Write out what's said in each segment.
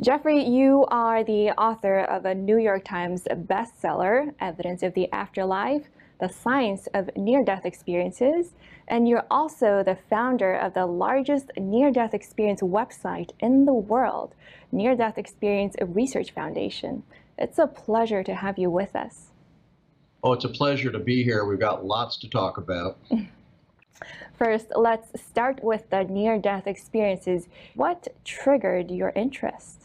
Jeffrey, you are the author of a New York Times bestseller, Evidence of the Afterlife The Science of Near Death Experiences, and you're also the founder of the largest near death experience website in the world, Near Death Experience Research Foundation. It's a pleasure to have you with us. Oh, it's a pleasure to be here. We've got lots to talk about. First, let's start with the near death experiences. What triggered your interest?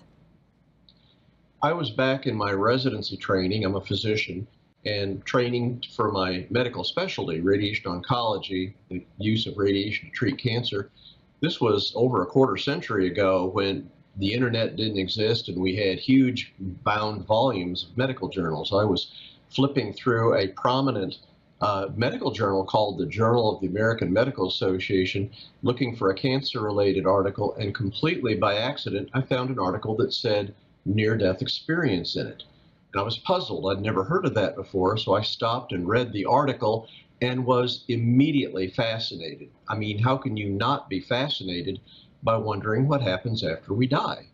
I was back in my residency training. I'm a physician and training for my medical specialty, radiation oncology, the use of radiation to treat cancer. This was over a quarter century ago when the internet didn't exist and we had huge bound volumes of medical journals. I was flipping through a prominent uh, medical journal called the Journal of the American Medical Association looking for a cancer related article, and completely by accident, I found an article that said near death experience in it. And I was puzzled. I'd never heard of that before, so I stopped and read the article and was immediately fascinated. I mean, how can you not be fascinated by wondering what happens after we die?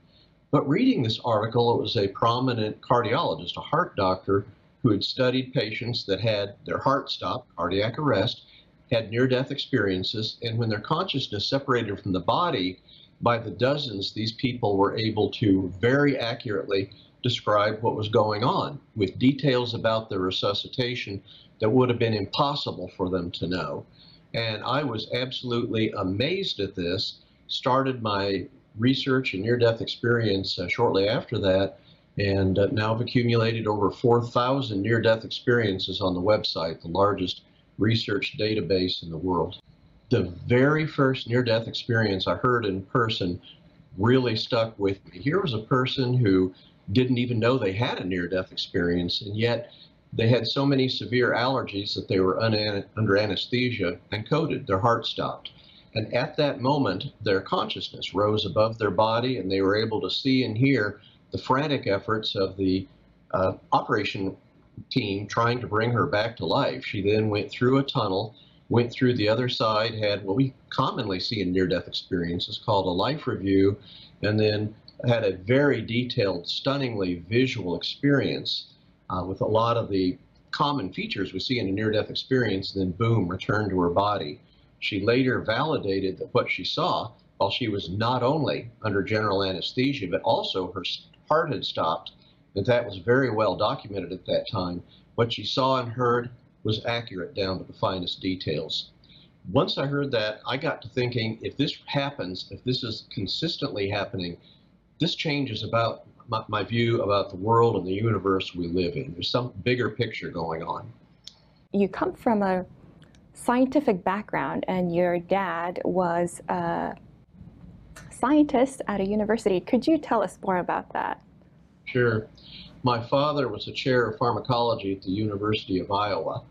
But reading this article, it was a prominent cardiologist, a heart doctor, who had studied patients that had their heart stopped, cardiac arrest, had near death experiences, and when their consciousness separated from the body, by the dozens, these people were able to very accurately describe what was going on with details about the resuscitation that would have been impossible for them to know. And I was absolutely amazed at this, started my research and near death experience uh, shortly after that, and uh, now have accumulated over 4,000 near death experiences on the website, the largest research database in the world the very first near death experience I heard in person really stuck with me. Here was a person who didn't even know they had a near death experience, and yet they had so many severe allergies that they were under anesthesia and coded. Their heart stopped. And at that moment, their consciousness rose above their body, and they were able to see and hear the frantic efforts of the uh, operation team trying to bring her back to life. She then went through a tunnel went through the other side, had what we commonly see in near death experiences called a life review, and then had a very detailed, stunningly visual experience uh, with a lot of the common features we see in a near death experience, then boom, returned to her body. She later validated that what she saw, while she was not only under general anesthesia, but also her heart had stopped, that that was very well documented at that time. What she saw and heard was accurate down to the finest details. Once I heard that, I got to thinking if this happens, if this is consistently happening, this changes about my, my view about the world and the universe we live in. There's some bigger picture going on. You come from a scientific background, and your dad was a scientist at a university. Could you tell us more about that? Sure. My father was a chair of pharmacology at the University of Iowa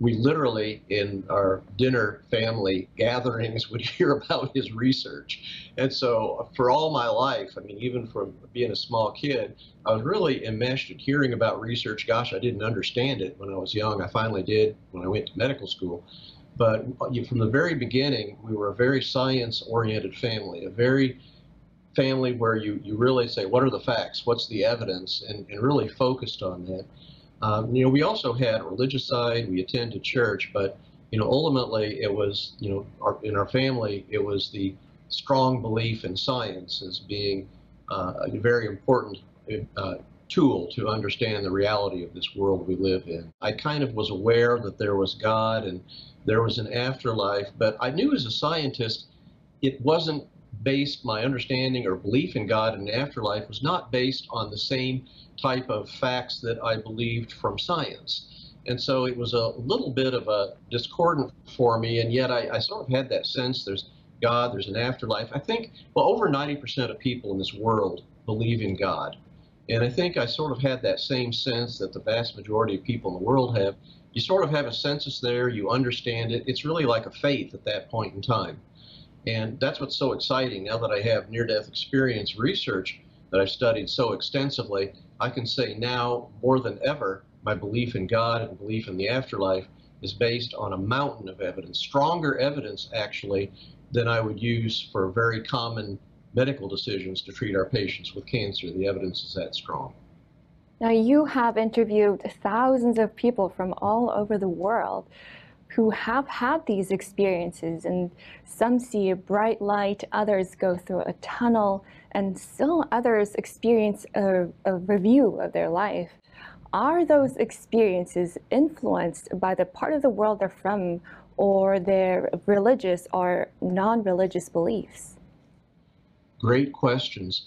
we literally, in our dinner family gatherings, would hear about his research. And so, uh, for all my life, I mean, even from being a small kid, I was really enmeshed in hearing about research. Gosh, I didn't understand it when I was young. I finally did when I went to medical school. But uh, from the very beginning, we were a very science oriented family, a very family where you, you really say, what are the facts? What's the evidence? And, and really focused on that. Um, you know, we also had a religious side. We attended church, but you know, ultimately, it was you know, our, in our family, it was the strong belief in science as being uh, a very important uh, tool to understand the reality of this world we live in. I kind of was aware that there was God and there was an afterlife, but I knew as a scientist, it wasn't based, my understanding or belief in God and afterlife was not based on the same type of facts that I believed from science. And so it was a little bit of a discordant for me, and yet I, I sort of had that sense there's God, there's an afterlife. I think, well, over 90% of people in this world believe in God. And I think I sort of had that same sense that the vast majority of people in the world have. You sort of have a census there, you understand it. It's really like a faith at that point in time. And that's what's so exciting now that I have near death experience research that I've studied so extensively. I can say now more than ever, my belief in God and belief in the afterlife is based on a mountain of evidence, stronger evidence actually than I would use for very common medical decisions to treat our patients with cancer. The evidence is that strong. Now, you have interviewed thousands of people from all over the world who have had these experiences, and some see a bright light, others go through a tunnel, and still others experience a, a review of their life. Are those experiences influenced by the part of the world they're from or their religious or non religious beliefs? Great questions.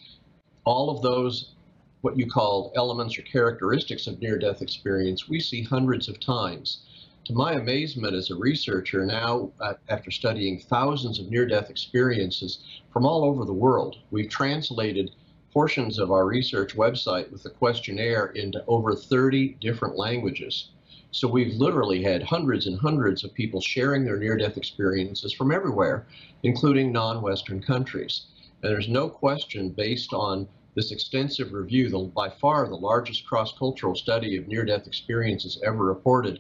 All of those, what you call elements or characteristics of near death experience, we see hundreds of times. To my amazement as a researcher, now uh, after studying thousands of near death experiences from all over the world, we've translated portions of our research website with the questionnaire into over 30 different languages. So we've literally had hundreds and hundreds of people sharing their near-death experiences from everywhere, including non-Western countries. And there's no question based on this extensive review, the, by far the largest cross-cultural study of near-death experiences ever reported,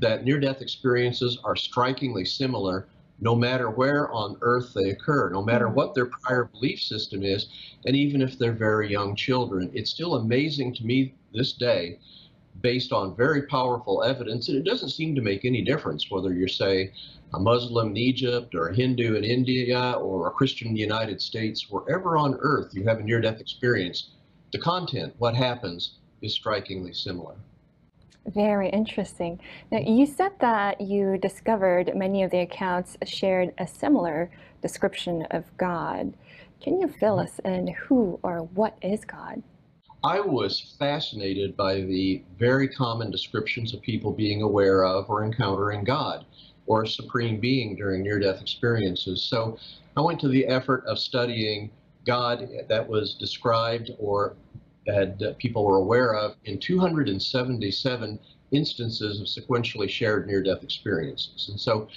that near-death experiences are strikingly similar no matter where on earth they occur, no matter mm-hmm. what their prior belief system is, and even if they're very young children. It's still amazing to me this day, based on very powerful evidence, and it doesn't seem to make any difference whether you're, say, a Muslim in Egypt or a Hindu in India or a Christian in the United States, wherever on earth you have a near death experience, the content, what happens, is strikingly similar. Very interesting. Now, you said that you discovered many of the accounts shared a similar description of God. Can you fill us in who or what is God? I was fascinated by the very common descriptions of people being aware of or encountering God or a supreme being during near death experiences. So I went to the effort of studying God that was described or that uh, people were aware of in 277 instances of sequentially shared near-death experiences. And so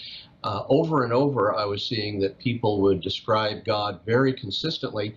uh, over and over, I was seeing that people would describe God very consistently.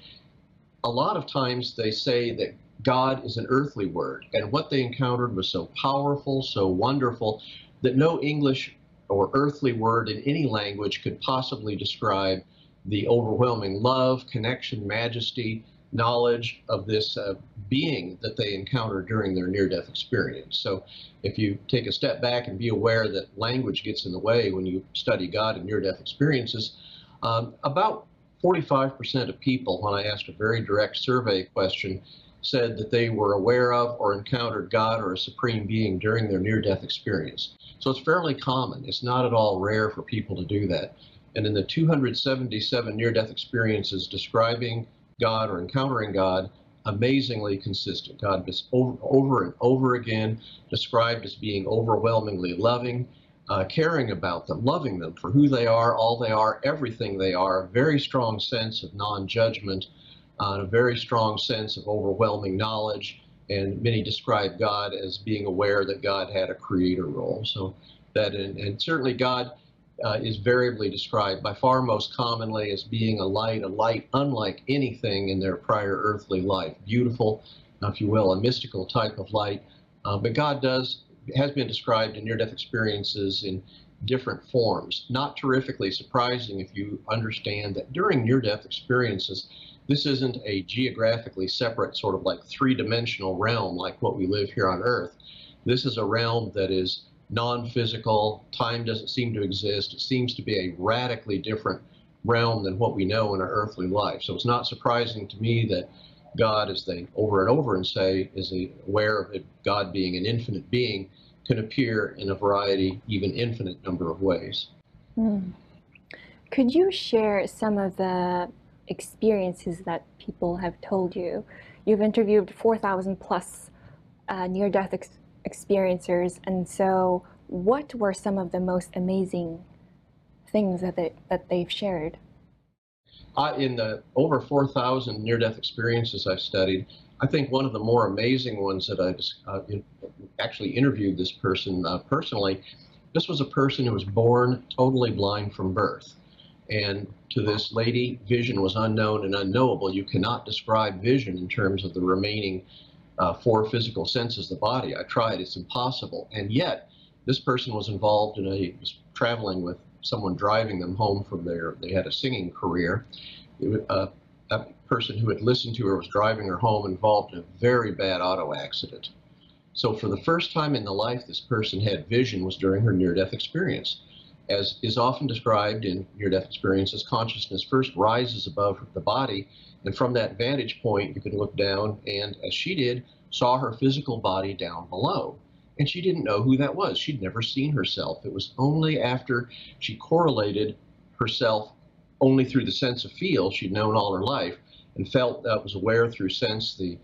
A lot of times they say that God is an earthly word, and what they encountered was so powerful, so wonderful, that no English or earthly word in any language could possibly describe the overwhelming love, connection, majesty, knowledge of this uh, being that they encounter during their near-death experience. So if you take a step back and be aware that language gets in the way when you study God and near-death experiences, um, about 45% of people, when I asked a very direct survey question, said that they were aware of or encountered God or a supreme being during their near-death experience. So it's fairly common. It's not at all rare for people to do that. And in the 277 near-death experiences describing God or encountering God amazingly consistent. God is over, over and over again described as being overwhelmingly loving, uh, caring about them, loving them for who they are, all they are, everything they are, a very strong sense of non-judgment, uh, a very strong sense of overwhelming knowledge, and many describe God as being aware that God had a creator role. So that, and, and certainly God uh, is variably described by far most commonly as being a light, a light unlike anything in their prior earthly life. Beautiful, if you will, a mystical type of light. Uh, but God does, has been described in near-death experiences in different forms. Not terrifically surprising if you understand that during near-death experiences, this isn't a geographically separate sort of like three-dimensional realm like what we live here on Earth. This is a realm that is non-physical. Time doesn't seem to exist. It seems to be a radically different realm than what we know in our earthly life. So it's not surprising to me that God, as they over and over and say, is aware of God being an infinite being, can appear in a variety, even infinite number of ways. Mm. Could you share some of the experiences that people have told you? You've interviewed 4,000 plus uh, near-death ex experiencers. And so, what were some of the most amazing things that they, that they've shared? Uh, in the over 4,000 near-death experiences I've studied, I think one of the more amazing ones that I uh, actually interviewed this person uh, personally. This was a person who was born totally blind from birth. And to this lady, vision was unknown and unknowable. You cannot describe vision in terms of the remaining uh, four physical senses, the body. I tried, it's impossible. And yet, this person was involved in a, was traveling with someone driving them home from their, they had a singing career. It, uh, a person who had listened to her was driving her home involved in a very bad auto accident. So for the first time in the life this person had vision was during her near-death experience. As is often described in near-death experiences, consciousness first rises above the body, and from that vantage point you can look down and, as she did, saw her physical body down below. And she didn't know who that was. She'd never seen herself. It was only after she correlated herself only through the sense of feel she'd known all her life and felt that was aware through sense the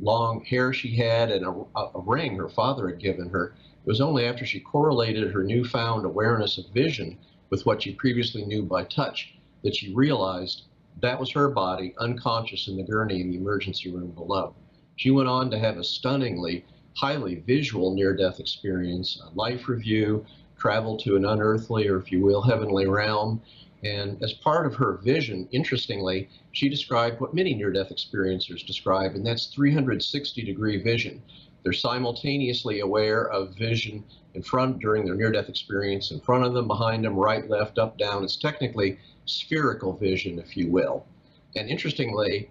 long hair she had and a, a, ring her father had given her. It was only after she correlated her newfound awareness of vision with what she previously knew by touch that she realized that was her body unconscious in the gurney in the emergency room below. She went on to have a stunningly highly visual near-death experience, a life review, travel to an unearthly or if you will heavenly realm, and as part of her vision, interestingly, she described what many near death experiencers describe, and that's 360 degree vision. They're simultaneously aware of vision in front during their near death experience, in front of them, behind them, right, left, up, down. It's technically spherical vision, if you will. And interestingly,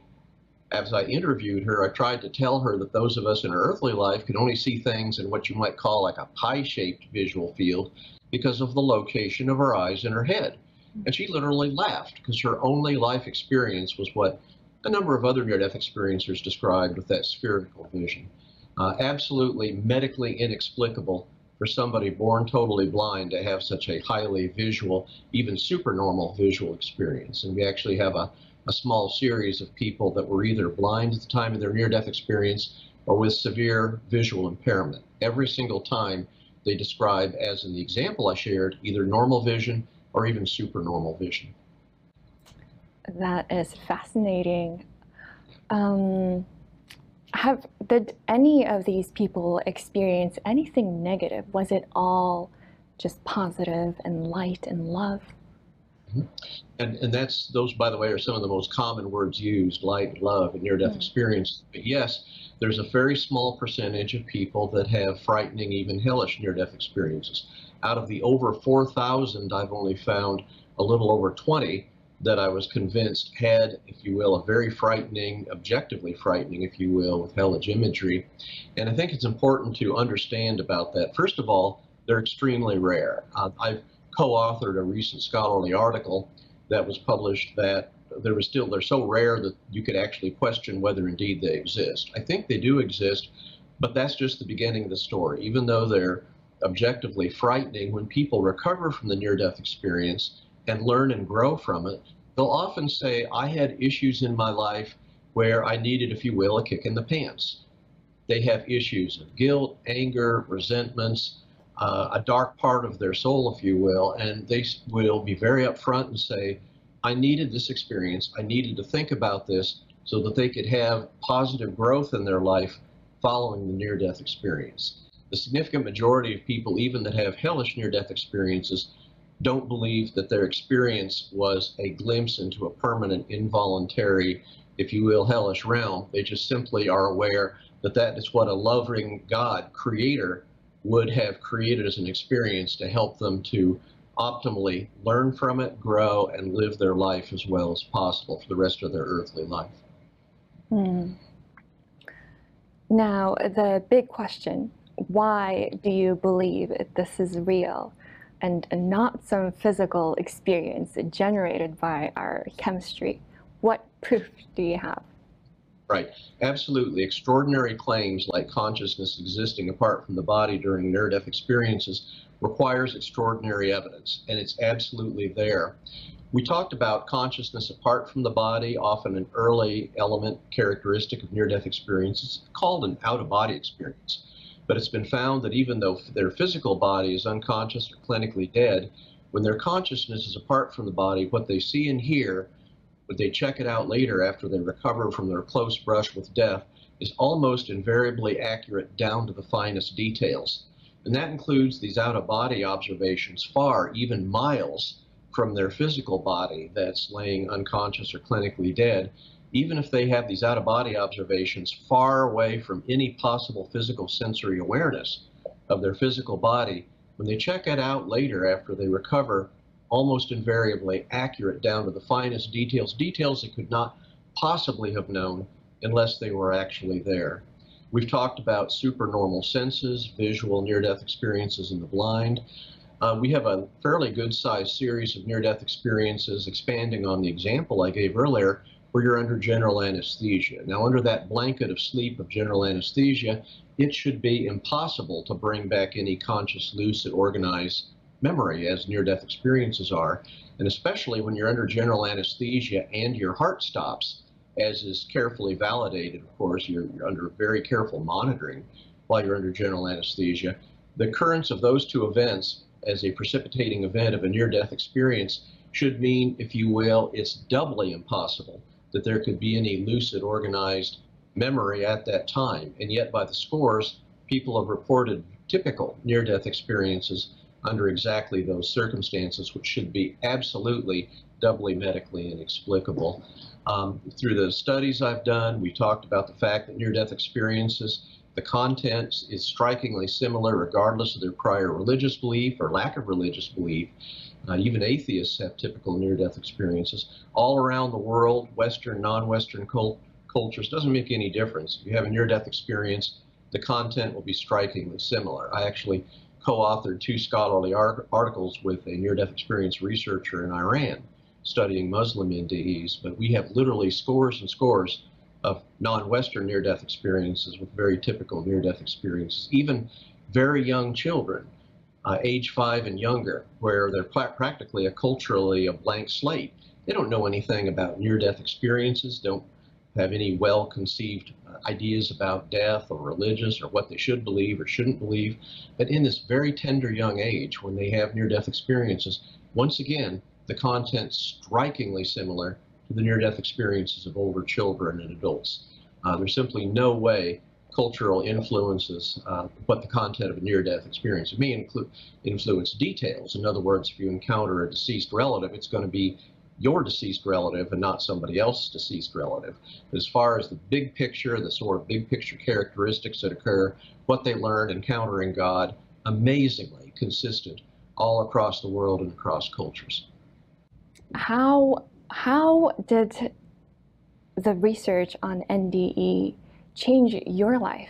as I interviewed her, I tried to tell her that those of us in our earthly life can only see things in what you might call like a pie shaped visual field because of the location of our eyes in our head. And she literally laughed because her only life experience was what a number of other near death experiencers described with that spherical vision. Uh, absolutely medically inexplicable for somebody born totally blind to have such a highly visual, even supernormal visual experience. And we actually have a, a small series of people that were either blind at the time of their near death experience or with severe visual impairment. Every single time they describe, as in the example I shared, either normal vision or even supernormal vision. That is fascinating. Um, have did any of these people experience anything negative? Was it all just positive and light and love? Mm-hmm. And, and that's those, by the way, are some of the most common words used: light, love, and near-death mm-hmm. experience. But yes, there's a very small percentage of people that have frightening, even hellish near-death experiences out of the over 4,000, I've only found a little over 20 that I was convinced had, if you will, a very frightening, objectively frightening, if you will, with hellish imagery. And I think it's important to understand about that. First of all, they're extremely rare. Uh, I've co-authored a recent scholarly article that was published that there was still they're so rare that you could actually question whether indeed they exist. I think they do exist, but that's just the beginning of the story. Even though they're objectively frightening, when people recover from the near death experience and learn and grow from it, they'll often say, I had issues in my life where I needed, if you will, a kick in the pants. They have issues of guilt, anger, resentments, uh, a dark part of their soul, if you will, and they will be very upfront and say, I needed this experience. I needed to think about this so that they could have positive growth in their life following the near death experience the significant majority of people, even that have hellish near death experiences, don't believe that their experience was a glimpse into a permanent, involuntary, if you will, hellish realm. They just simply are aware that that is what a loving God, creator, would have created as an experience to help them to optimally learn from it, grow, and live their life as well as possible for the rest of their earthly life. Hmm. Now, the big question why do you believe this is real and not some physical experience generated by our chemistry? What proof do you have? Right, absolutely. Extraordinary claims like consciousness existing apart from the body during near death experiences requires extraordinary evidence, and it's absolutely there. We talked about consciousness apart from the body, often an early element characteristic of near death experiences, called an out of body experience. But it's been found that even though their physical body is unconscious or clinically dead, when their consciousness is apart from the body, what they see and hear, when they check it out later after they recover from their close brush with death, is almost invariably accurate down to the finest details. And that includes these out of body observations far, even miles from their physical body that's laying unconscious or clinically dead even if they have these out of body observations far away from any possible physical sensory awareness of their physical body, when they check it out later after they recover, almost invariably accurate down to the finest details, details they could not possibly have known unless they were actually there. We've talked about supernormal senses, visual near-death experiences in the blind. Uh, we have a fairly good sized series of near-death experiences expanding on the example I gave earlier where you're under general anesthesia. Now, under that blanket of sleep of general anesthesia, it should be impossible to bring back any conscious, lucid, organized memory as near-death experiences are. And especially when you're under general anesthesia and your heart stops, as is carefully validated, of course, you're, you're under very careful monitoring while you're under general anesthesia. The occurrence of those two events as a precipitating event of a near-death experience should mean, if you will, it's doubly impossible that there could be any lucid, organized memory at that time. And yet, by the scores, people have reported typical near-death experiences under exactly those circumstances, which should be absolutely doubly medically inexplicable. Um, through the studies I've done, we talked about the fact that near-death experiences, the content is strikingly similar regardless of their prior religious belief or lack of religious belief. Uh, even atheists have typical near-death experiences. All around the world, Western, non-Western cult cultures, doesn't make any difference. If you have a near-death experience, the content will be strikingly similar. I actually co-authored two scholarly articles with a near-death experience researcher in Iran studying Muslim NDEs, but we have literally scores and scores of non-Western near-death experiences with very typical near-death experiences, even very young children, uh, age five and younger, where they're practically a culturally a blank slate. They don't know anything about near-death experiences, don't have any well-conceived uh, ideas about death or religious or what they should believe or shouldn't believe. But in this very tender young age, when they have near-death experiences, once again, the content strikingly similar the near-death experiences of older children and adults. Uh, there's simply no way cultural influences uh, what the content of a near-death experience. May include influence details. In other words, if you encounter a deceased relative, it's going to be your deceased relative and not somebody else's deceased relative. But as far as the big picture, the sort of big picture characteristics that occur, what they learned encountering God, amazingly consistent all across the world and across cultures. How how did the research on NDE change your life?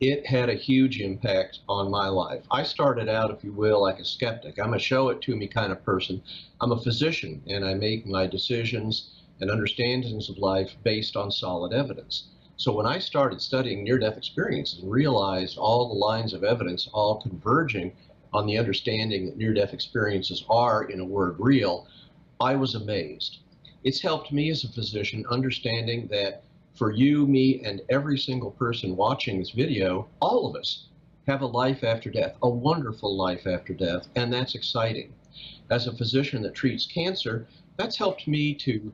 It had a huge impact on my life. I started out, if you will, like a skeptic. I'm a show it to me kind of person. I'm a physician and I make my decisions and understandings of life based on solid evidence. So when I started studying near-death experiences and realized all the lines of evidence all converging on the understanding that near-death experiences are, in a word, real, I was amazed. It's helped me as a physician understanding that for you, me, and every single person watching this video, all of us have a life after death, a wonderful life after death, and that's exciting. As a physician that treats cancer, that's helped me to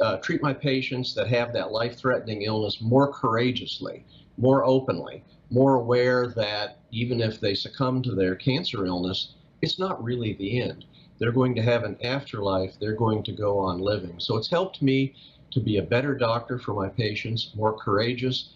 uh, treat my patients that have that life-threatening illness more courageously, more openly, more aware that even if they succumb to their cancer illness, it's not really the end. They're going to have an afterlife. They're going to go on living. So it's helped me to be a better doctor for my patients, more courageous,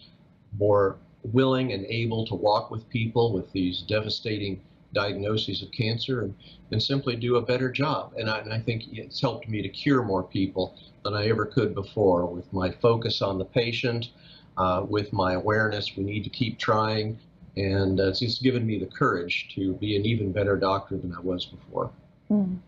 more willing and able to walk with people with these devastating diagnoses of cancer and, and simply do a better job. And I, and I think it's helped me to cure more people than I ever could before with my focus on the patient, uh, with my awareness. We need to keep trying. And uh, it's given me the courage to be an even better doctor than I was before. Mm.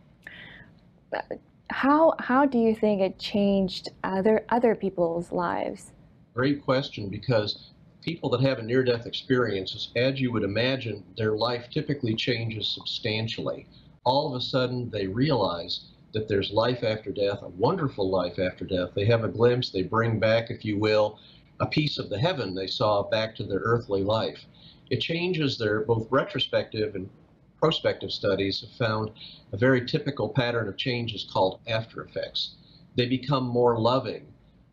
How, how do you think it changed other, other people's lives? Great question because people that have a near-death experience, as you would imagine, their life typically changes substantially. All of a sudden, they realize that there's life after death, a wonderful life after death. They have a glimpse, they bring back, if you will, a piece of the heaven they saw back to their earthly life. It changes their both retrospective and prospective studies have found a very typical pattern of changes called after effects. They become more loving.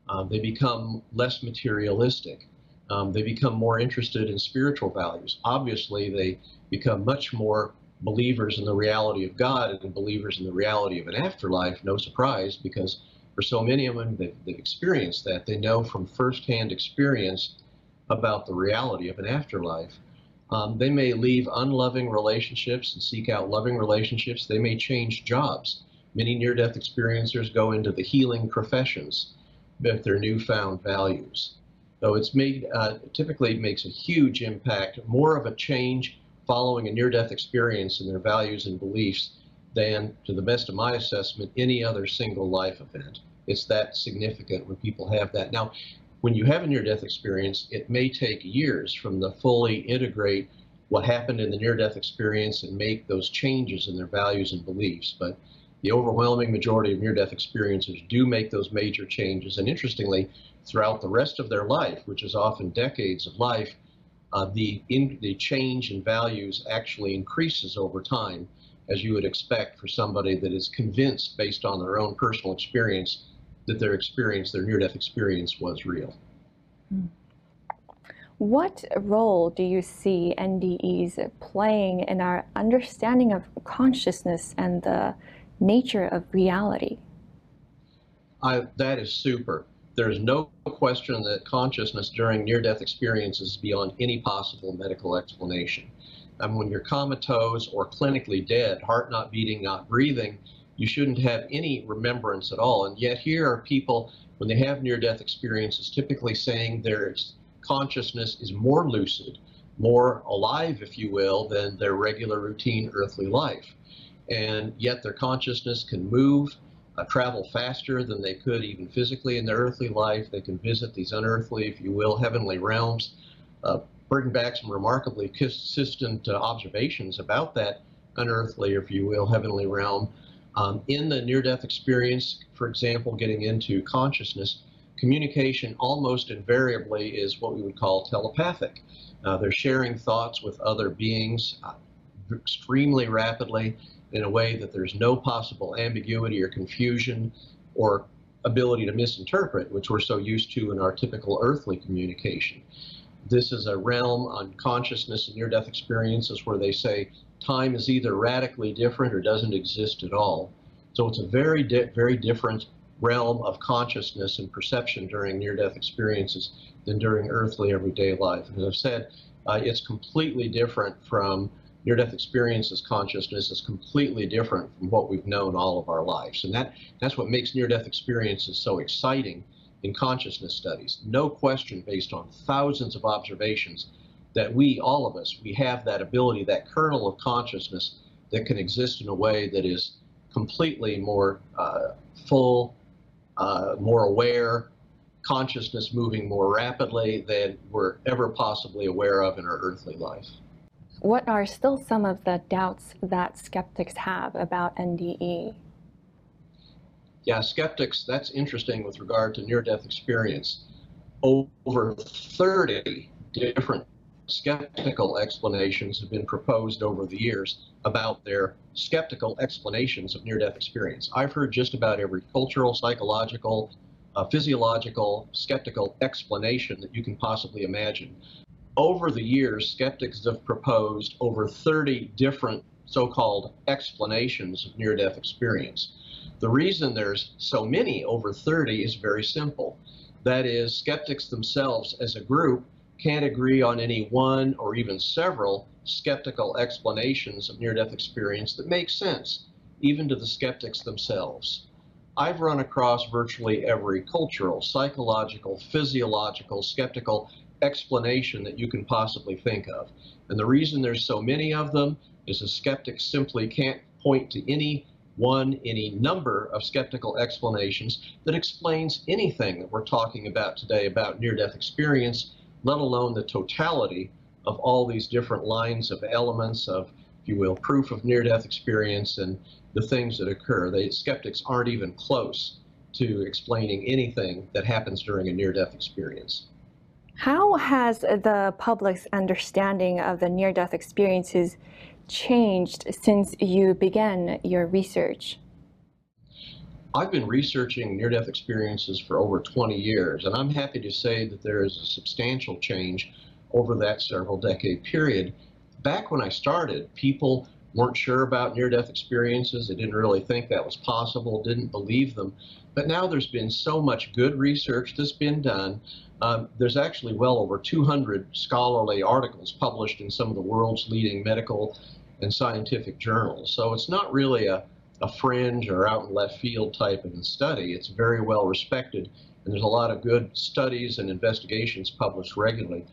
Um, they become less materialistic. Um, they become more interested in spiritual values. Obviously, they become much more believers in the reality of God and believers in the reality of an afterlife. No surprise, because for so many of them, they've, they've experienced that. They know from firsthand experience about the reality of an afterlife. Um, they may leave unloving relationships and seek out loving relationships. They may change jobs. Many near death experiencers go into the healing professions with their newfound values. So it's made, uh, typically makes a huge impact, more of a change following a near death experience in their values and beliefs than, to the best of my assessment, any other single life event. It's that significant when people have that. Now, when you have a near death experience, it may take years from the fully integrate what happened in the near death experience and make those changes in their values and beliefs. But the overwhelming majority of near death experiencers do make those major changes. And interestingly, throughout the rest of their life, which is often decades of life, uh, the, in, the change in values actually increases over time, as you would expect for somebody that is convinced based on their own personal experience that their experience, their near death experience, was real. What role do you see NDEs playing in our understanding of consciousness and the nature of reality? I, that is super. There's no question that consciousness during near death experiences is beyond any possible medical explanation. And when you're comatose or clinically dead, heart not beating, not breathing, you shouldn't have any remembrance at all. And yet, here are people, when they have near death experiences, typically saying their consciousness is more lucid, more alive, if you will, than their regular routine earthly life and yet their consciousness can move, uh, travel faster than they could even physically in their earthly life. They can visit these unearthly, if you will, heavenly realms, uh, bring back some remarkably consistent uh, observations about that unearthly, if you will, heavenly realm. Um, in the near-death experience, for example, getting into consciousness, communication almost invariably is what we would call telepathic. Uh, they're sharing thoughts with other beings uh, extremely rapidly in a way that there's no possible ambiguity or confusion or ability to misinterpret, which we're so used to in our typical earthly communication. This is a realm on consciousness and near-death experiences where they say time is either radically different or doesn't exist at all. So it's a very, di very different realm of consciousness and perception during near-death experiences than during earthly everyday life. And as I've said, uh, it's completely different from near-death experiences consciousness is completely different from what we've known all of our lives. And that, that's what makes near-death experiences so exciting in consciousness studies. No question based on thousands of observations that we, all of us, we have that ability, that kernel of consciousness that can exist in a way that is completely more uh, full, uh, more aware, consciousness moving more rapidly than we're ever possibly aware of in our earthly life what are still some of the doubts that skeptics have about NDE? Yeah, skeptics, that's interesting with regard to near death experience. Over 30 different skeptical explanations have been proposed over the years about their skeptical explanations of near death experience. I've heard just about every cultural, psychological, uh, physiological, skeptical explanation that you can possibly imagine over the years, skeptics have proposed over 30 different so-called explanations of near-death experience. The reason there's so many, over 30, is very simple. That is, skeptics themselves as a group can't agree on any one or even several skeptical explanations of near-death experience that make sense, even to the skeptics themselves. I've run across virtually every cultural, psychological, physiological, skeptical explanation that you can possibly think of. And the reason there's so many of them is a skeptic simply can't point to any one, any number of skeptical explanations that explains anything that we're talking about today about near-death experience, let alone the totality of all these different lines of elements of, if you will, proof of near-death experience and the things that occur. The skeptics aren't even close to explaining anything that happens during a near-death experience. How has the public's understanding of the near death experiences changed since you began your research? I've been researching near death experiences for over 20 years, and I'm happy to say that there is a substantial change over that several decade period. Back when I started, people weren't sure about near death experiences. They didn't really think that was possible, didn't believe them. But now there's been so much good research that's been done um, there's actually well over 200 scholarly articles published in some of the world's leading medical and scientific journals. So it's not really a, a fringe or out in left field type of a study. It's very well respected, and there's a lot of good studies and investigations published regularly.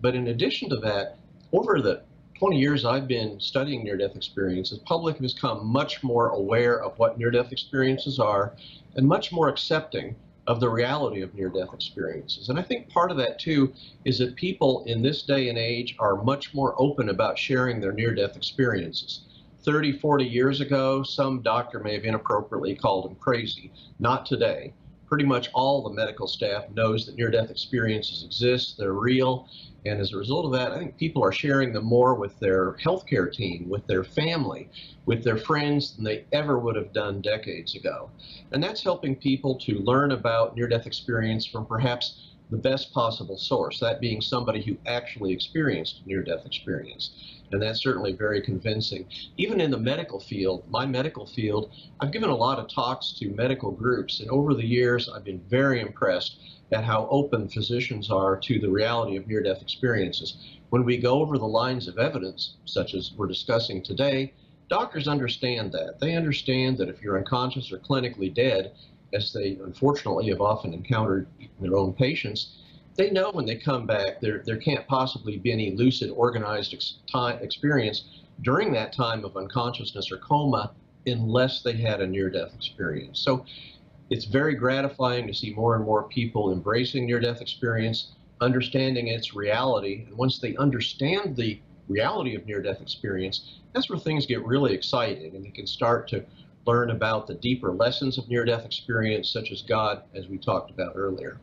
But in addition to that, over the 20 years I've been studying near-death experiences, public has become much more aware of what near-death experiences are and much more accepting of the reality of near-death experiences. And I think part of that too is that people in this day and age are much more open about sharing their near-death experiences. 30, 40 years ago, some doctor may have inappropriately called them crazy. Not today. Pretty much all the medical staff knows that near-death experiences exist, they're real, and as a result of that, I think people are sharing them more with their healthcare team, with their family, with their friends than they ever would have done decades ago. And that's helping people to learn about near-death experience from perhaps the best possible source, that being somebody who actually experienced near-death experience. And that's certainly very convincing. Even in the medical field, my medical field, I've given a lot of talks to medical groups, and over the years, I've been very impressed at how open physicians are to the reality of near-death experiences. When we go over the lines of evidence, such as we're discussing today, doctors understand that. They understand that if you're unconscious or clinically dead, as they unfortunately have often encountered in their own patients, they know when they come back there, there can't possibly be any lucid, organized ex time, experience during that time of unconsciousness or coma unless they had a near-death experience. So it's very gratifying to see more and more people embracing near-death experience, understanding its reality, and once they understand the reality of near-death experience, that's where things get really exciting, and they can start to learn about the deeper lessons of near-death experience, such as God, as we talked about earlier.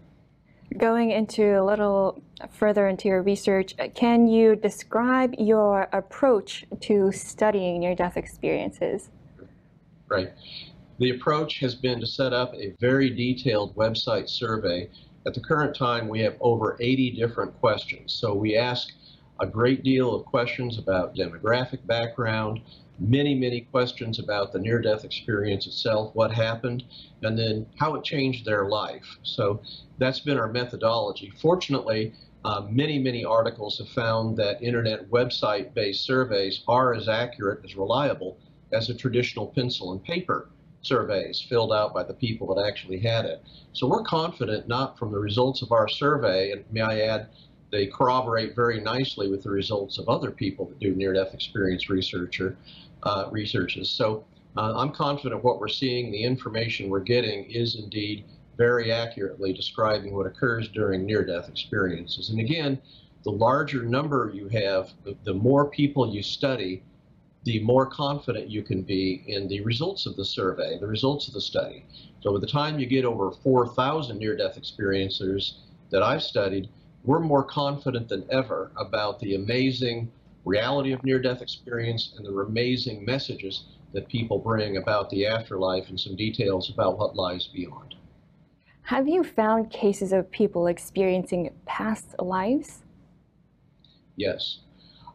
Going into a little further into your research, uh, can you describe your approach to studying near-death experiences? Right. The approach has been to set up a very detailed website survey. At the current time, we have over 80 different questions. So we ask a great deal of questions about demographic background, many, many questions about the near-death experience itself, what happened, and then how it changed their life. So that's been our methodology. Fortunately, uh, many, many articles have found that internet website-based surveys are as accurate, as reliable as a traditional pencil and paper surveys filled out by the people that actually had it. So we're confident not from the results of our survey, and may I add, they corroborate very nicely with the results of other people that do near-death experience researcher uh, researches. So uh, I'm confident what we're seeing, the information we're getting is indeed very accurately describing what occurs during near-death experiences. And again, the larger number you have, the, the more people you study, the more confident you can be in the results of the survey, the results of the study. So by the time you get over 4,000 near-death experiencers that I've studied, we're more confident than ever about the amazing reality of near-death experience and the amazing messages that people bring about the afterlife and some details about what lies beyond. Have you found cases of people experiencing past lives? Yes.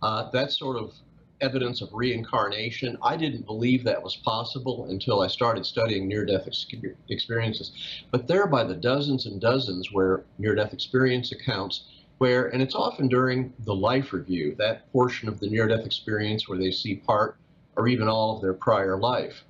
Uh, that's sort of evidence of reincarnation. I didn't believe that was possible until I started studying near-death ex experiences. But there are by the dozens and dozens where near-death experience accounts where, and it's often during the life review, that portion of the near-death experience where they see part or even all of their prior life.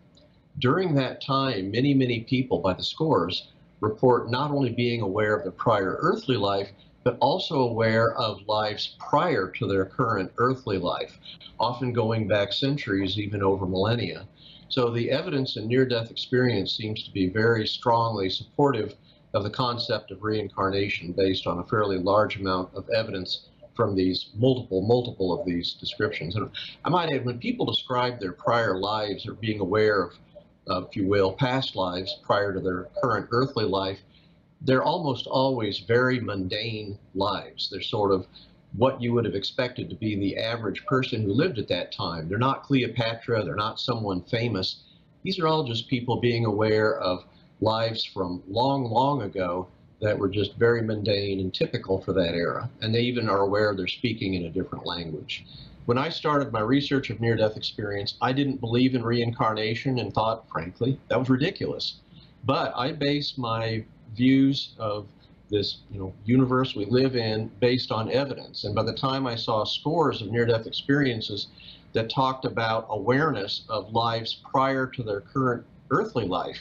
During that time, many, many people by the scores report not only being aware of their prior earthly life, but also aware of lives prior to their current earthly life, often going back centuries, even over millennia. So the evidence in near-death experience seems to be very strongly supportive of the concept of reincarnation based on a fairly large amount of evidence from these multiple, multiple of these descriptions. And I might add, when people describe their prior lives or being aware of, uh, if you will, past lives prior to their current earthly life, they're almost always very mundane lives. They're sort of what you would have expected to be the average person who lived at that time. They're not Cleopatra, they're not someone famous. These are all just people being aware of lives from long, long ago that were just very mundane and typical for that era. And they even are aware they're speaking in a different language. When I started my research of near-death experience, I didn't believe in reincarnation and thought, frankly, that was ridiculous. But I based my views of this you know universe we live in based on evidence and by the time i saw scores of near death experiences that talked about awareness of lives prior to their current earthly life,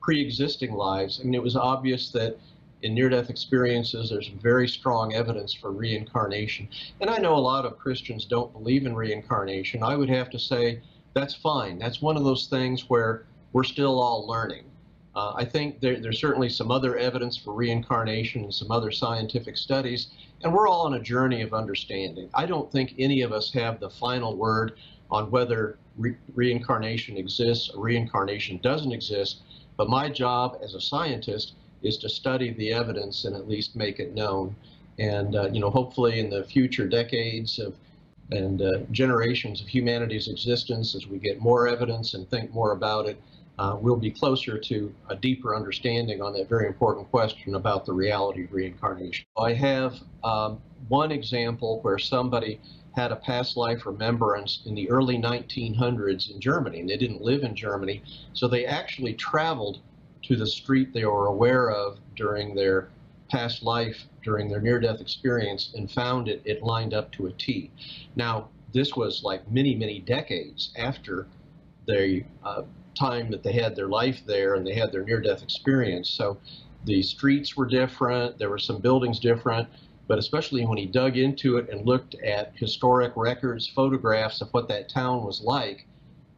pre existing lives. I mean, it was obvious that in near death experiences, there's very strong evidence for reincarnation. And I know a lot of Christians don't believe in reincarnation. I would have to say that's fine. That's one of those things where we're still all learning. Uh, I think there, there's certainly some other evidence for reincarnation and some other scientific studies, and we're all on a journey of understanding. I don't think any of us have the final word on whether re reincarnation exists or reincarnation doesn't exist, but my job as a scientist is to study the evidence and at least make it known. And, uh, you know, hopefully in the future decades of and uh, generations of humanity's existence, as we get more evidence and think more about it, uh, we'll be closer to a deeper understanding on that very important question about the reality of reincarnation. I have um, one example where somebody had a past life remembrance in the early 1900s in Germany, and they didn't live in Germany, so they actually traveled to the street they were aware of during their past life, during their near death experience, and found it, it lined up to a T. Now, this was like many, many decades after the uh, time that they had their life there and they had their near death experience. So the streets were different, there were some buildings different, but especially when he dug into it and looked at historic records, photographs of what that town was like,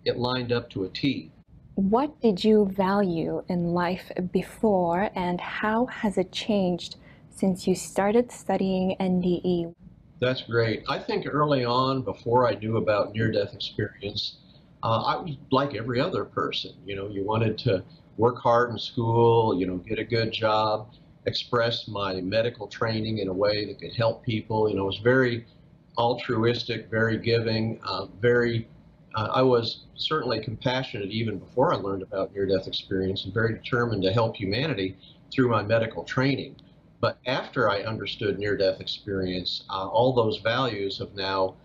it lined up to a T. What did you value in life before, and how has it changed since you started studying NDE? That's great. I think early on, before I knew about near death experience, uh, I was like every other person. You know, you wanted to work hard in school, you know, get a good job, express my medical training in a way that could help people. You know, it was very altruistic, very giving, uh, very uh, I was certainly compassionate even before I learned about near death experience and very determined to help humanity through my medical training. But after I understood near death experience, uh, all those values have now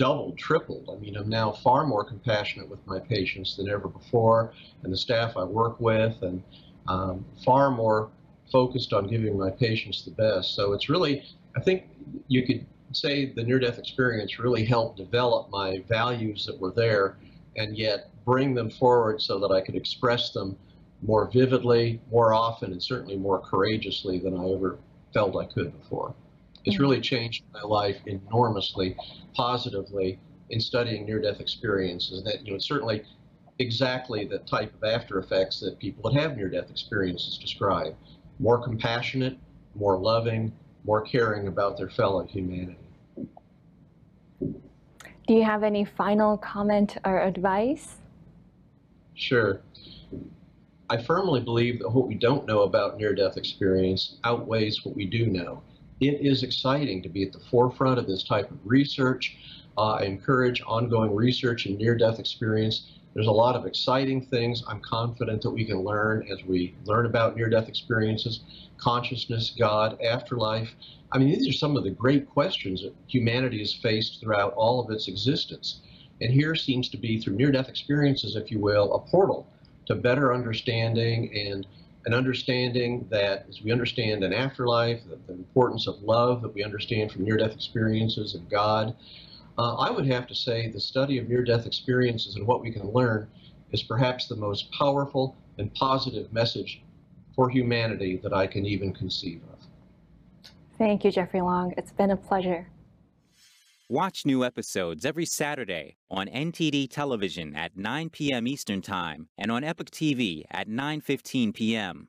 doubled, tripled. I mean, I'm now far more compassionate with my patients than ever before, and the staff I work with, and um, far more focused on giving my patients the best. So it's really, I think you could say the near death experience really helped develop my values that were there and yet bring them forward so that I could express them more vividly, more often, and certainly more courageously than I ever felt I could before. It's mm-hmm. really changed my life enormously, positively, in studying near-death experiences. That you know, it's certainly exactly the type of after effects that people that have near-death experiences describe: more compassionate, more loving, more caring about their fellow humanity. Do you have any final comment or advice? Sure. I firmly believe that what we don't know about near death experience outweighs what we do know. It is exciting to be at the forefront of this type of research. Uh, I encourage ongoing research in near death experience. There's a lot of exciting things I'm confident that we can learn as we learn about near death experiences consciousness, God, afterlife. I mean, these are some of the great questions that humanity has faced throughout all of its existence. And here seems to be, through near death experiences, if you will, a portal to better understanding and an understanding that as we understand an afterlife, the, the importance of love that we understand from near death experiences and God, uh, I would have to say the study of near death experiences and what we can learn is perhaps the most powerful and positive message for humanity that I can even conceive of. Thank you, Jeffrey Long. It's been a pleasure. Watch new episodes every Saturday on NTD television at 9 p.m. Eastern Time and on Epoch TV at 9:15 p.m.